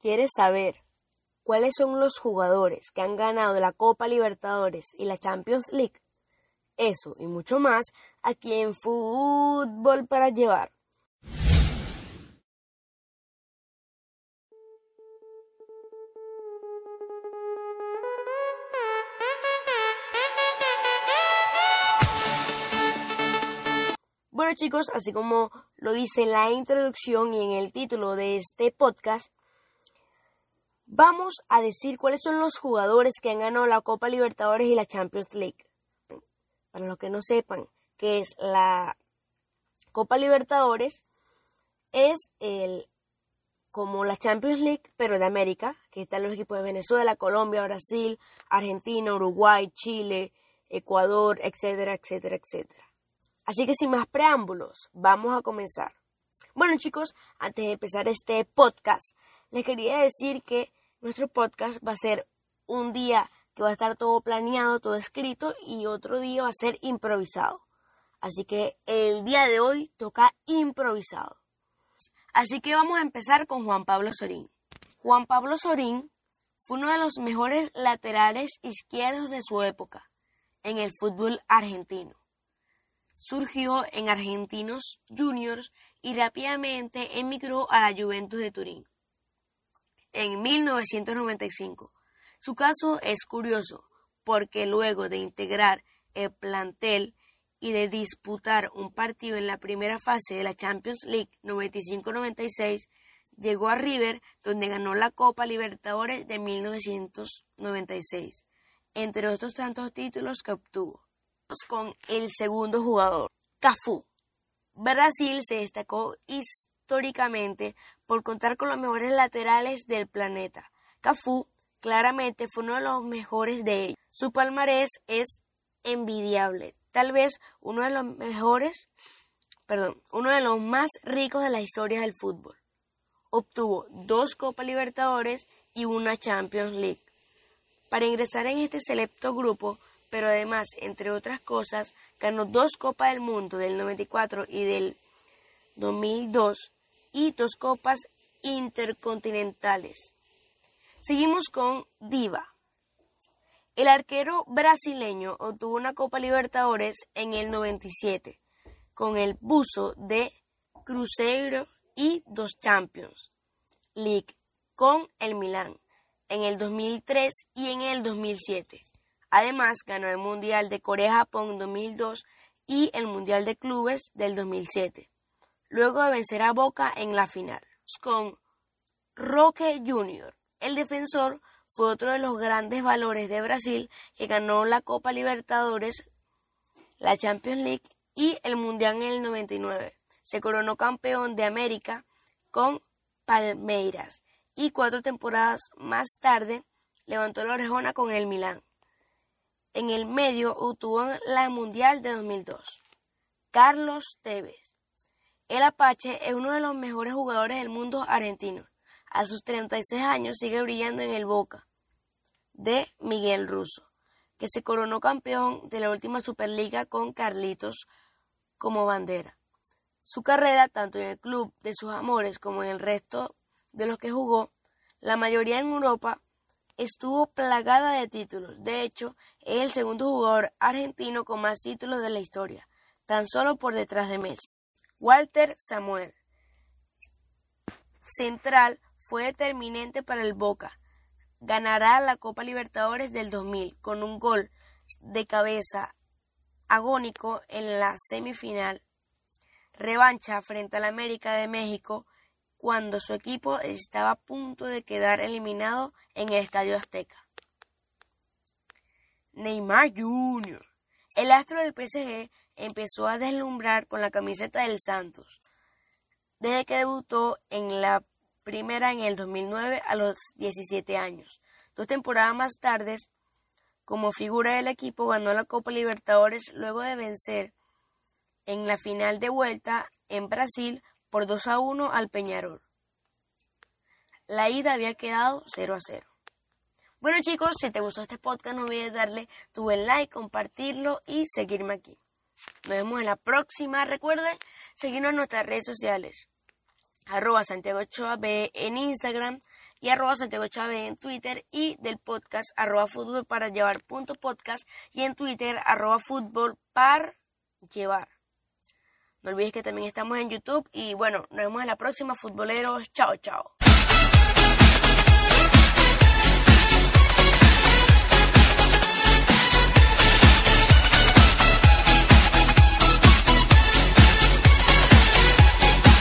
¿Quieres saber cuáles son los jugadores que han ganado la Copa Libertadores y la Champions League? Eso y mucho más aquí en Fútbol para Llevar. Bueno chicos, así como lo dice en la introducción y en el título de este podcast, vamos a decir cuáles son los jugadores que han ganado la Copa Libertadores y la Champions League. Para los que no sepan qué es la Copa Libertadores, es el como la Champions League, pero de América, que están los equipos de Venezuela, Colombia, Brasil, Argentina, Uruguay, Chile, Ecuador, etcétera, etcétera, etcétera. Así que sin más preámbulos, vamos a comenzar. Bueno chicos, antes de empezar este podcast, les quería decir que nuestro podcast va a ser un día que va a estar todo planeado, todo escrito y otro día va a ser improvisado. Así que el día de hoy toca improvisado. Así que vamos a empezar con Juan Pablo Sorín. Juan Pablo Sorín fue uno de los mejores laterales izquierdos de su época en el fútbol argentino surgió en Argentinos Juniors y rápidamente emigró a la Juventus de Turín en 1995. Su caso es curioso porque luego de integrar el plantel y de disputar un partido en la primera fase de la Champions League 95-96, llegó a River donde ganó la Copa Libertadores de 1996, entre otros tantos títulos que obtuvo con el segundo jugador, Cafú. Brasil se destacó históricamente por contar con los mejores laterales del planeta. Cafú claramente fue uno de los mejores de ellos. Su palmarés es envidiable, tal vez uno de los mejores, perdón, uno de los más ricos de la historia del fútbol. Obtuvo dos Copa Libertadores y una Champions League. Para ingresar en este selecto grupo pero además, entre otras cosas, ganó dos Copas del Mundo del 94 y del 2002 y dos Copas Intercontinentales. Seguimos con Diva. El arquero brasileño obtuvo una Copa Libertadores en el 97 con el buzo de Cruzeiro y dos Champions League con el Milán en el 2003 y en el 2007. Además, ganó el Mundial de Corea-Japón 2002 y el Mundial de Clubes del 2007, luego de vencer a Boca en la final. Con Roque Jr., el defensor fue otro de los grandes valores de Brasil que ganó la Copa Libertadores, la Champions League y el Mundial en el 99. Se coronó campeón de América con Palmeiras y cuatro temporadas más tarde levantó la orejona con el Milán. En el medio obtuvo la Mundial de 2002. Carlos Tevez. El Apache es uno de los mejores jugadores del mundo argentino. A sus 36 años sigue brillando en el Boca de Miguel Russo, que se coronó campeón de la última Superliga con Carlitos como bandera. Su carrera, tanto en el club de sus amores como en el resto de los que jugó, la mayoría en Europa, estuvo plagada de títulos. De hecho, es el segundo jugador argentino con más títulos de la historia, tan solo por detrás de Messi. Walter Samuel. Central fue determinante para el Boca. Ganará la Copa Libertadores del 2000 con un gol de cabeza agónico en la semifinal. Revancha frente al América de México cuando su equipo estaba a punto de quedar eliminado en el Estadio Azteca. Neymar Jr. El astro del PSG empezó a deslumbrar con la camiseta del Santos desde que debutó en la primera en el 2009 a los 17 años. Dos temporadas más tarde, como figura del equipo, ganó la Copa Libertadores luego de vencer en la final de vuelta en Brasil por 2 a 1 al Peñarol. La ida había quedado 0 a 0. Bueno chicos, si te gustó este podcast no olvides darle tu buen like, compartirlo y seguirme aquí. Nos vemos en la próxima. Recuerden seguirnos en nuestras redes sociales. arroba Santiago Ochoa B en Instagram y arroba Santiago Ochoa B en Twitter y del podcast arroba fútbol para llevar punto podcast y en Twitter arroba fútbol para llevar. No olvides que también estamos en YouTube y bueno, nos vemos en la próxima futboleros. Chao, chao.